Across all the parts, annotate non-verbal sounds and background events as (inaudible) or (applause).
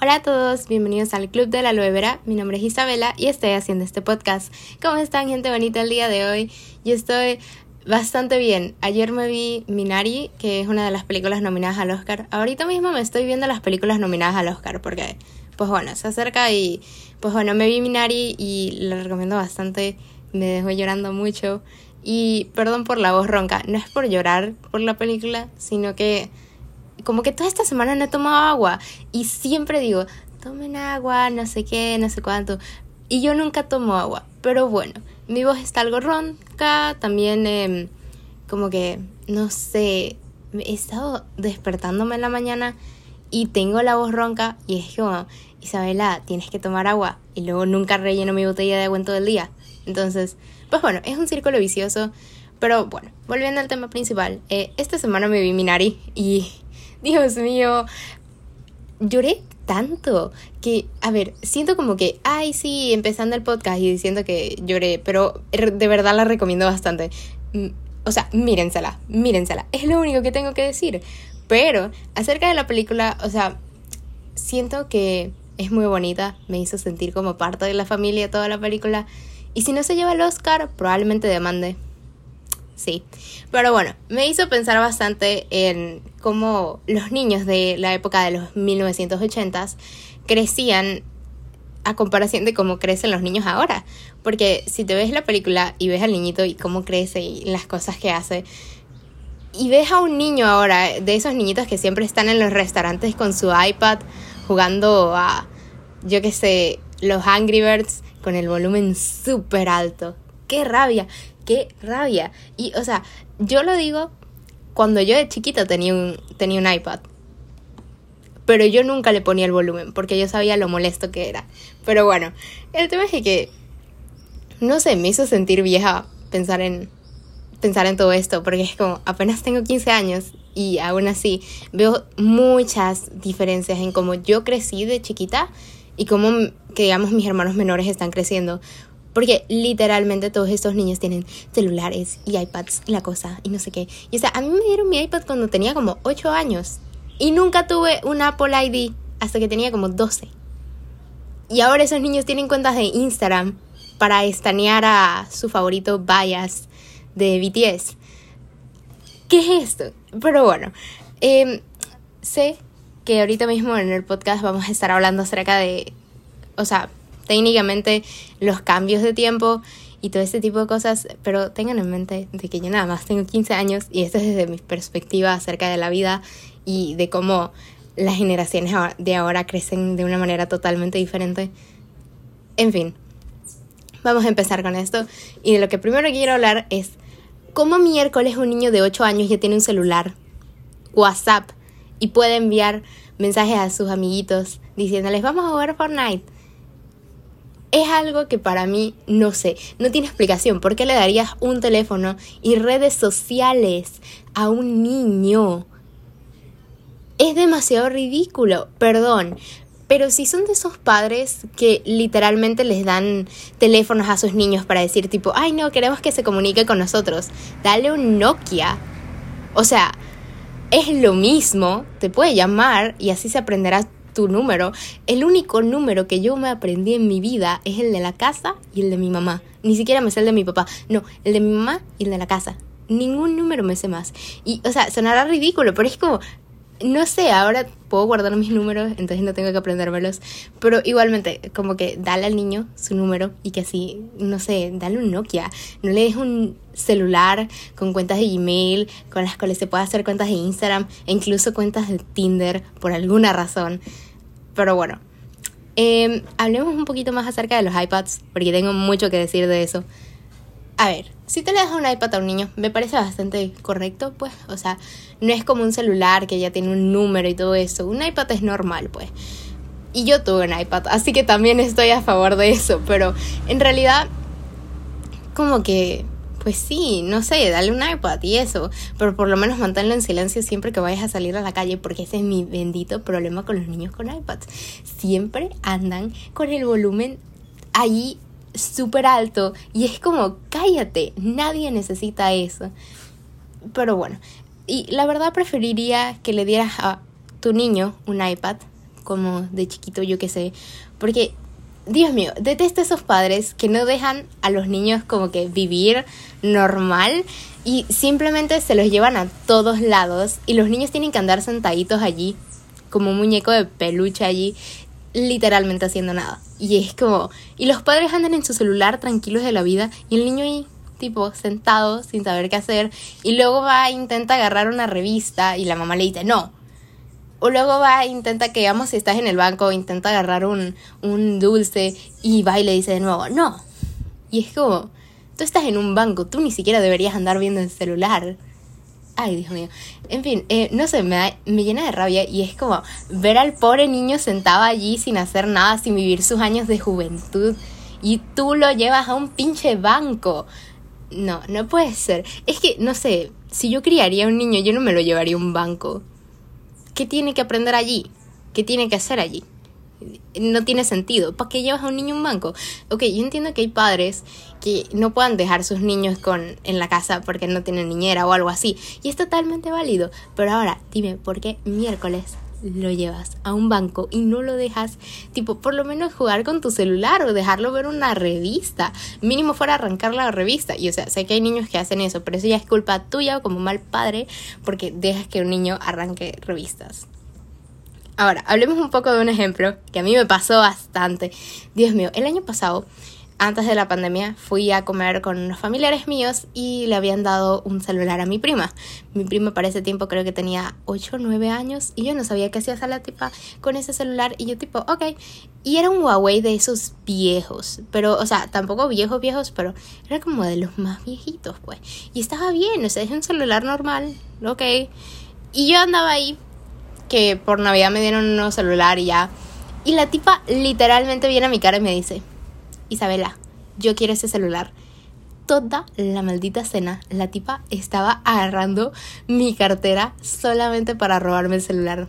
Hola a todos, bienvenidos al Club de la Aloe. Mi nombre es Isabela y estoy haciendo este podcast. ¿Cómo están, gente bonita, el día de hoy? Yo estoy bastante bien. Ayer me vi Minari, que es una de las películas nominadas al Oscar. Ahorita mismo me estoy viendo las películas nominadas al Oscar porque, pues bueno, se acerca y, pues bueno, me vi Minari y la recomiendo bastante. Me dejó llorando mucho. Y perdón por la voz ronca, no es por llorar por la película, sino que como que toda esta semana no he tomado agua y siempre digo, tomen agua, no sé qué, no sé cuánto. Y yo nunca tomo agua. Pero bueno, mi voz está algo ronca, también em, como que, no sé, he estado despertándome en la mañana y tengo la voz ronca y es como, Isabela, tienes que tomar agua. Y luego nunca relleno mi botella de agua en todo el día. Entonces, pues bueno, es un círculo vicioso. Pero bueno, volviendo al tema principal, eh, esta semana me vi Minari y Dios mío, lloré tanto que, a ver, siento como que, ay, sí, empezando el podcast y diciendo que lloré, pero de verdad la recomiendo bastante. Mm, o sea, mírensela, mírensela, es lo único que tengo que decir. Pero acerca de la película, o sea, siento que es muy bonita, me hizo sentir como parte de la familia toda la película. Y si no se lleva el Oscar, probablemente demande sí. Pero bueno, me hizo pensar bastante en cómo los niños de la época de los 1980s crecían a comparación de cómo crecen los niños ahora. Porque si te ves la película y ves al niñito y cómo crece y las cosas que hace, y ves a un niño ahora, de esos niñitos que siempre están en los restaurantes con su iPad jugando a, yo qué sé, los Angry Birds con el volumen súper alto. ¡Qué rabia! Qué rabia. Y, o sea, yo lo digo cuando yo de chiquita tenía un, tenía un iPad. Pero yo nunca le ponía el volumen porque yo sabía lo molesto que era. Pero bueno, el tema es que, no sé, me hizo sentir vieja pensar en, pensar en todo esto, porque es como, apenas tengo 15 años y aún así veo muchas diferencias en cómo yo crecí de chiquita y cómo, que digamos, mis hermanos menores están creciendo. Porque literalmente todos estos niños tienen celulares y iPads y la cosa y no sé qué. Y o sea, a mí me dieron mi iPad cuando tenía como 8 años. Y nunca tuve un Apple ID hasta que tenía como 12. Y ahora esos niños tienen cuentas de Instagram para estanear a su favorito Bias de BTS. ¿Qué es esto? Pero bueno, em, sé que ahorita mismo en el podcast vamos a estar hablando acerca de, o sea, técnicamente los cambios de tiempo y todo este tipo de cosas, pero tengan en mente de que yo nada más tengo 15 años y esto es desde mi perspectiva acerca de la vida y de cómo las generaciones de ahora crecen de una manera totalmente diferente. En fin, vamos a empezar con esto y de lo que primero quiero hablar es cómo miércoles un niño de 8 años ya tiene un celular, WhatsApp y puede enviar mensajes a sus amiguitos diciéndoles vamos a jugar Fortnite es algo que para mí no sé, no tiene explicación. ¿Por qué le darías un teléfono y redes sociales a un niño? Es demasiado ridículo, perdón. Pero si son de esos padres que literalmente les dan teléfonos a sus niños para decir tipo, ay no, queremos que se comunique con nosotros, dale un Nokia. O sea, es lo mismo, te puede llamar y así se aprenderá tu número. El único número que yo me aprendí en mi vida es el de la casa y el de mi mamá. Ni siquiera me sé el de mi papá. No, el de mi mamá y el de la casa. Ningún número me sé más. Y, o sea, sonará ridículo, pero es como, no sé, ahora puedo guardar mis números, entonces no tengo que aprendérmelos. Pero igualmente, como que dale al niño su número y que así, no sé, dale un Nokia. No le des un celular con cuentas de Gmail, con las cuales se puede hacer cuentas de Instagram e incluso cuentas de Tinder por alguna razón. Pero bueno, em, hablemos un poquito más acerca de los iPads, porque tengo mucho que decir de eso. A ver, si te le das un iPad a un niño, me parece bastante correcto, pues. O sea, no es como un celular que ya tiene un número y todo eso. Un iPad es normal, pues. Y yo tuve un iPad, así que también estoy a favor de eso. Pero en realidad, como que pues sí, no sé, dale un iPad y eso, pero por lo menos manténlo en silencio siempre que vayas a salir a la calle, porque ese es mi bendito problema con los niños con iPads. Siempre andan con el volumen ahí súper alto y es como, cállate, nadie necesita eso. Pero bueno, y la verdad preferiría que le dieras a tu niño un iPad como de chiquito, yo qué sé. Porque, Dios mío, detesto esos padres que no dejan a los niños como que vivir normal y simplemente se los llevan a todos lados y los niños tienen que andar sentaditos allí como un muñeco de peluche allí literalmente haciendo nada. Y es como, y los padres andan en su celular tranquilos de la vida y el niño ahí tipo sentado sin saber qué hacer y luego va e intenta agarrar una revista y la mamá le dice no. O luego va intenta que, digamos, si estás en el banco, intenta agarrar un, un dulce y va y le dice de nuevo no. Y es como, tú estás en un banco, tú ni siquiera deberías andar viendo el celular. Ay, Dios mío. En fin, eh, no sé, me, me llena de rabia y es como ver al pobre niño sentado allí sin hacer nada, sin vivir sus años de juventud y tú lo llevas a un pinche banco. No, no puede ser. Es que, no sé, si yo criaría un niño, yo no me lo llevaría a un banco. ¿Qué tiene que aprender allí? ¿Qué tiene que hacer allí? no tiene sentido. ¿Para qué llevas a un niño a un banco? Ok, yo entiendo que hay padres que no puedan dejar sus niños con, en la casa porque no tienen niñera o algo así. Y es totalmente válido. Pero ahora, dime, ¿por qué miércoles lo llevas a un banco y no lo dejas, tipo, por lo menos jugar con tu celular o dejarlo ver una revista? Mínimo fuera arrancar la revista. Y o sea, sé que hay niños que hacen eso, pero eso ya es culpa tuya como mal padre porque dejas que un niño arranque revistas. Ahora, hablemos un poco de un ejemplo que a mí me pasó bastante. Dios mío, el año pasado, antes de la pandemia, fui a comer con unos familiares míos y le habían dado un celular a mi prima. Mi prima para ese tiempo creo que tenía 8 o 9 años y yo no sabía qué hacía la tipa con ese celular y yo tipo, ok. Y era un Huawei de esos viejos, pero, o sea, tampoco viejos, viejos, pero era como de los más viejitos, pues. Y estaba bien, o sea, es un celular normal, ok. Y yo andaba ahí que por Navidad me dieron un nuevo celular y ya. Y la tipa literalmente viene a mi cara y me dice, Isabela, yo quiero ese celular. Toda la maldita cena, la tipa estaba agarrando mi cartera solamente para robarme el celular.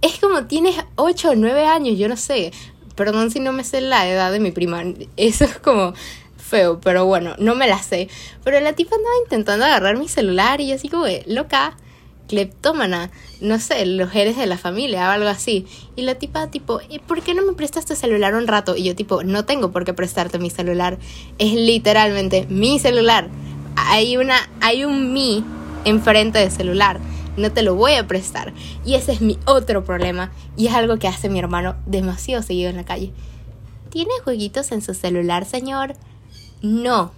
Es como tienes 8 o 9 años, yo no sé. Perdón si no me sé la edad de mi prima. Eso es como feo, pero bueno, no me la sé. Pero la tipa andaba intentando agarrar mi celular y yo así como, loca, cleptómana, no sé, los eres de la familia o algo así. Y la tipa tipo, ¿por qué no me prestas tu celular un rato? Y yo tipo, no tengo por qué prestarte mi celular. Es literalmente mi celular. Hay una, hay un mi enfrente del celular. No te lo voy a prestar. Y ese es mi otro problema. Y es algo que hace mi hermano demasiado seguido en la calle. ¿Tiene jueguitos en su celular, señor? No.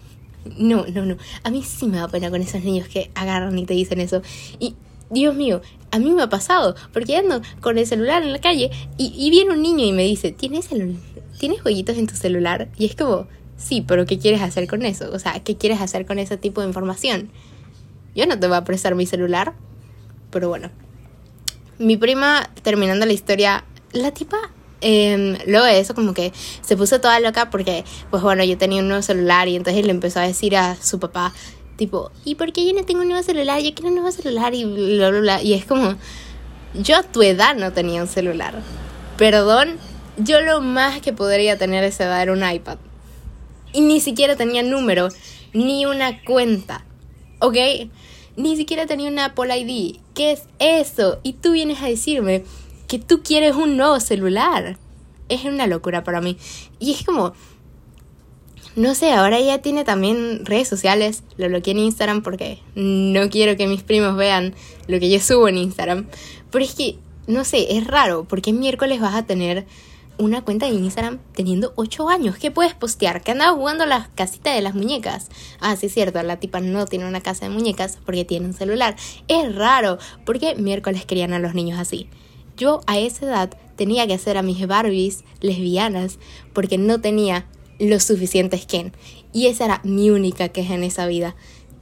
No, no, no. A mí sí me da pena con esos niños que agarran y te dicen eso. Y Dios mío, a mí me ha pasado, porque ando con el celular en la calle y, viene un niño y me dice, ¿tienes, ¿tienes jueguitos en tu celular? Y es como, sí, pero ¿qué quieres hacer con eso? O sea, ¿qué quieres hacer con ese tipo de información? Yo no te voy a prestar mi celular, pero bueno. Mi prima, terminando la historia, la tipa eh, luego de eso como que se puso toda loca porque pues bueno yo tenía un nuevo celular y entonces le empezó a decir a su papá Tipo, ¿y por qué yo no tengo un nuevo celular? Yo quiero un nuevo celular y bla, bla, bla. Y es como, yo a tu edad no tenía un celular. Perdón, yo lo más que podría tener esa edad era un iPad. Y ni siquiera tenía número, ni una cuenta. ¿Ok? Ni siquiera tenía una Apple ID. ¿Qué es eso? Y tú vienes a decirme que tú quieres un nuevo celular. Es una locura para mí. Y es como, no sé, ahora ya tiene también redes sociales. Lo bloqueé en Instagram porque no quiero que mis primos vean lo que yo subo en Instagram. Pero es que, no sé, es raro. porque miércoles vas a tener una cuenta de Instagram teniendo 8 años? ¿Qué puedes postear? Que andaba jugando a la casita de las muñecas. Ah, sí es cierto, la tipa no tiene una casa de muñecas porque tiene un celular. Es raro. porque miércoles querían a los niños así? Yo a esa edad tenía que hacer a mis Barbies lesbianas porque no tenía lo suficientes Ken. Y esa era mi única queja en esa vida.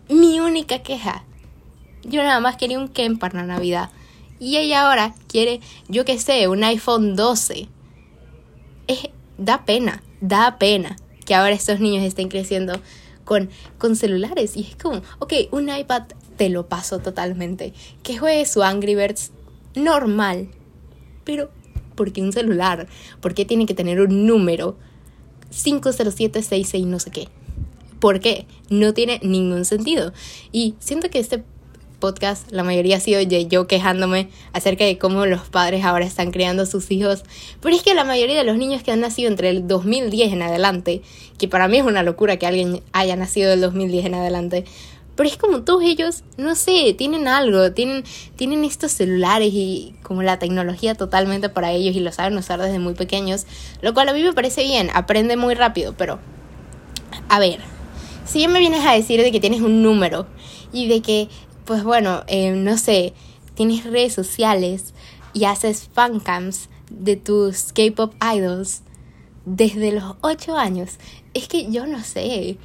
Mi única queja. Yo nada más quería un Ken para Navidad. Y ella ahora quiere, yo qué sé, un iPhone 12. Es, da pena, da pena que ahora estos niños estén creciendo con, con celulares. Y es como, ok, un iPad te lo paso totalmente. Que juegue su Angry Birds normal. Pero, ¿por qué un celular? ¿Por qué tiene que tener un número? 50766 no sé qué. ¿Por qué? No tiene ningún sentido. Y siento que este podcasts, la mayoría ha sido yo quejándome acerca de cómo los padres ahora están criando a sus hijos. Pero es que la mayoría de los niños que han nacido entre el 2010 en adelante, que para mí es una locura que alguien haya nacido del 2010 en adelante, pero es como todos ellos, no sé, tienen algo, tienen, tienen estos celulares y como la tecnología totalmente para ellos y lo saben usar desde muy pequeños, lo cual a mí me parece bien, aprende muy rápido, pero a ver, si ya me vienes a decir de que tienes un número y de que, pues bueno, eh, no sé, tienes redes sociales y haces fancams de tus K-pop idols desde los 8 años, es que yo no sé.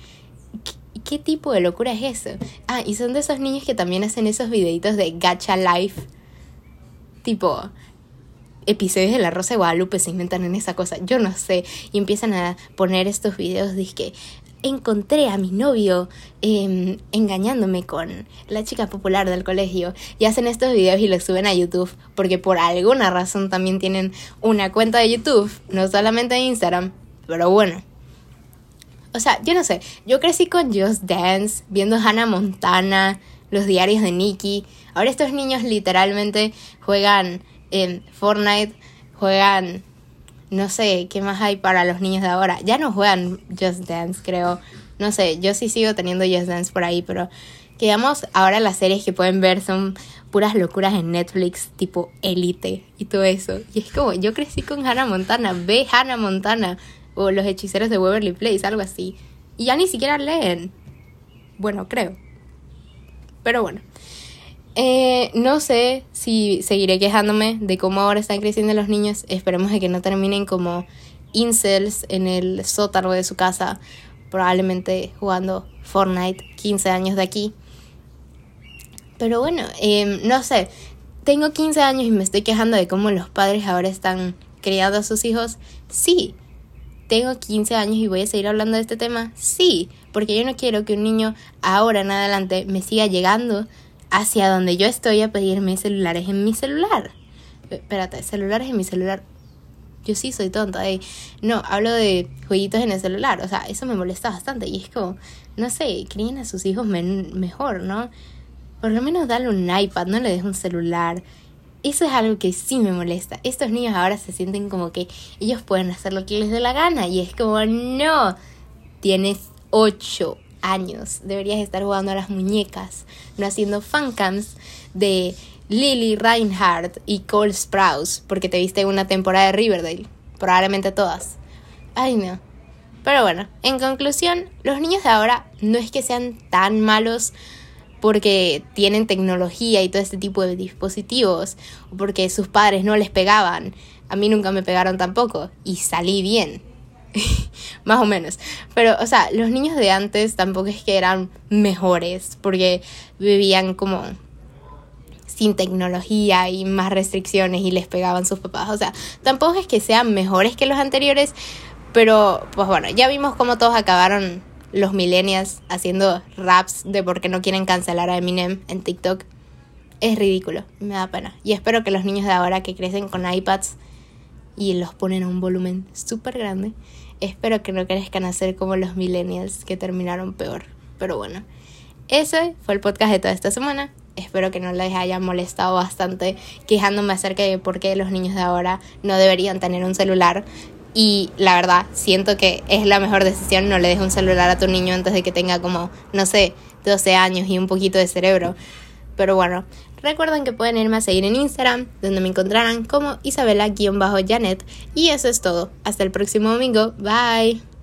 ¿Qué tipo de locura es eso? Ah, y son de esos niños que también hacen esos videitos de gacha life. Tipo, episodios de La Rosa de Guadalupe se inventan en esa cosa. Yo no sé. Y empiezan a poner estos videos de que encontré a mi novio em, engañándome con la chica popular del colegio. Y hacen estos videos y los suben a YouTube. Porque por alguna razón también tienen una cuenta de YouTube. No solamente de Instagram. Pero bueno. O sea, yo no sé, yo crecí con Just Dance, viendo Hannah Montana, los diarios de Nicky. Ahora estos niños literalmente juegan en Fortnite, juegan, no sé, ¿qué más hay para los niños de ahora? Ya no juegan Just Dance, creo. No sé, yo sí sigo teniendo Just Dance por ahí, pero digamos, ahora las series que pueden ver son puras locuras en Netflix, tipo Elite y todo eso. Y es como, yo crecí con Hannah Montana, ve Hannah Montana o Los hechiceros de Waverly Place, algo así. Y ya ni siquiera leen. Bueno, creo. Pero bueno. Eh, no sé si seguiré quejándome de cómo ahora están creciendo los niños. Esperemos de que no terminen como incels en el sótano de su casa, probablemente jugando Fortnite 15 años de aquí. Pero bueno, em, no sé, tengo 15 años y me estoy quejando de cómo los padres ahora están criando a sus hijos. Sí, tengo 15 años y voy a seguir hablando de este tema? Sí, porque yo no quiero que un niño ahora en adelante me siga llegando hacia donde yo estoy a pedirme celulares en mi celular. Espérate, celulares en mi celular. Yo sí soy tonta. Eh. No, hablo de jueguitos en el celular. O sea, eso me molesta bastante. Y es como, no sé, críen a sus hijos mejor, ¿no? Por lo menos dale un iPad, no le des un celular. Eso es algo que sí me molesta. Estos niños ahora se sienten como que ellos pueden hacer lo que les dé la gana y es como, no, tienes 8 años, deberías estar jugando a las muñecas, no haciendo fancams de Lily Reinhardt y Cole Sprouse porque te viste una temporada de Riverdale, probablemente todas. Ay no. Pero bueno, en conclusión, los niños de ahora no es que sean tan malos porque tienen tecnología y todo este tipo de dispositivos, o porque sus padres no les pegaban. A mí nunca me pegaron tampoco y salí bien. (laughs) Más o menos. Pero, o sea, los niños de antes tampoco es que eran mejores, porque vivían como sin tecnología y más restricciones y les pegaban sus papás. O sea, tampoco es que sean mejores que los anteriores, pero pues bueno, ya vimos cómo todos acabaron los millennials haciendo raps de por qué no quieren cancelar a Eminem en TikTok. Es ridículo, me da pena. Y espero que los niños de ahora que crecen con iPads y los ponen a un volumen súper grande, espero que no crezcan a ser como los millennials que terminaron peor. Pero bueno, ese fue el podcast de toda esta semana. Espero que no les haya molestado bastante quejándome acerca de por qué los niños de ahora no deberían tener un celular. Y la verdad, siento que es la mejor decisión. No le des un celular a tu niño antes de que tenga como, no sé, 12 años y un poquito de cerebro. Pero bueno, recuerden que pueden irme a seguir en Instagram, donde me encontrarán como Isabela-Janet. Y eso es todo. Hasta el próximo domingo. Bye.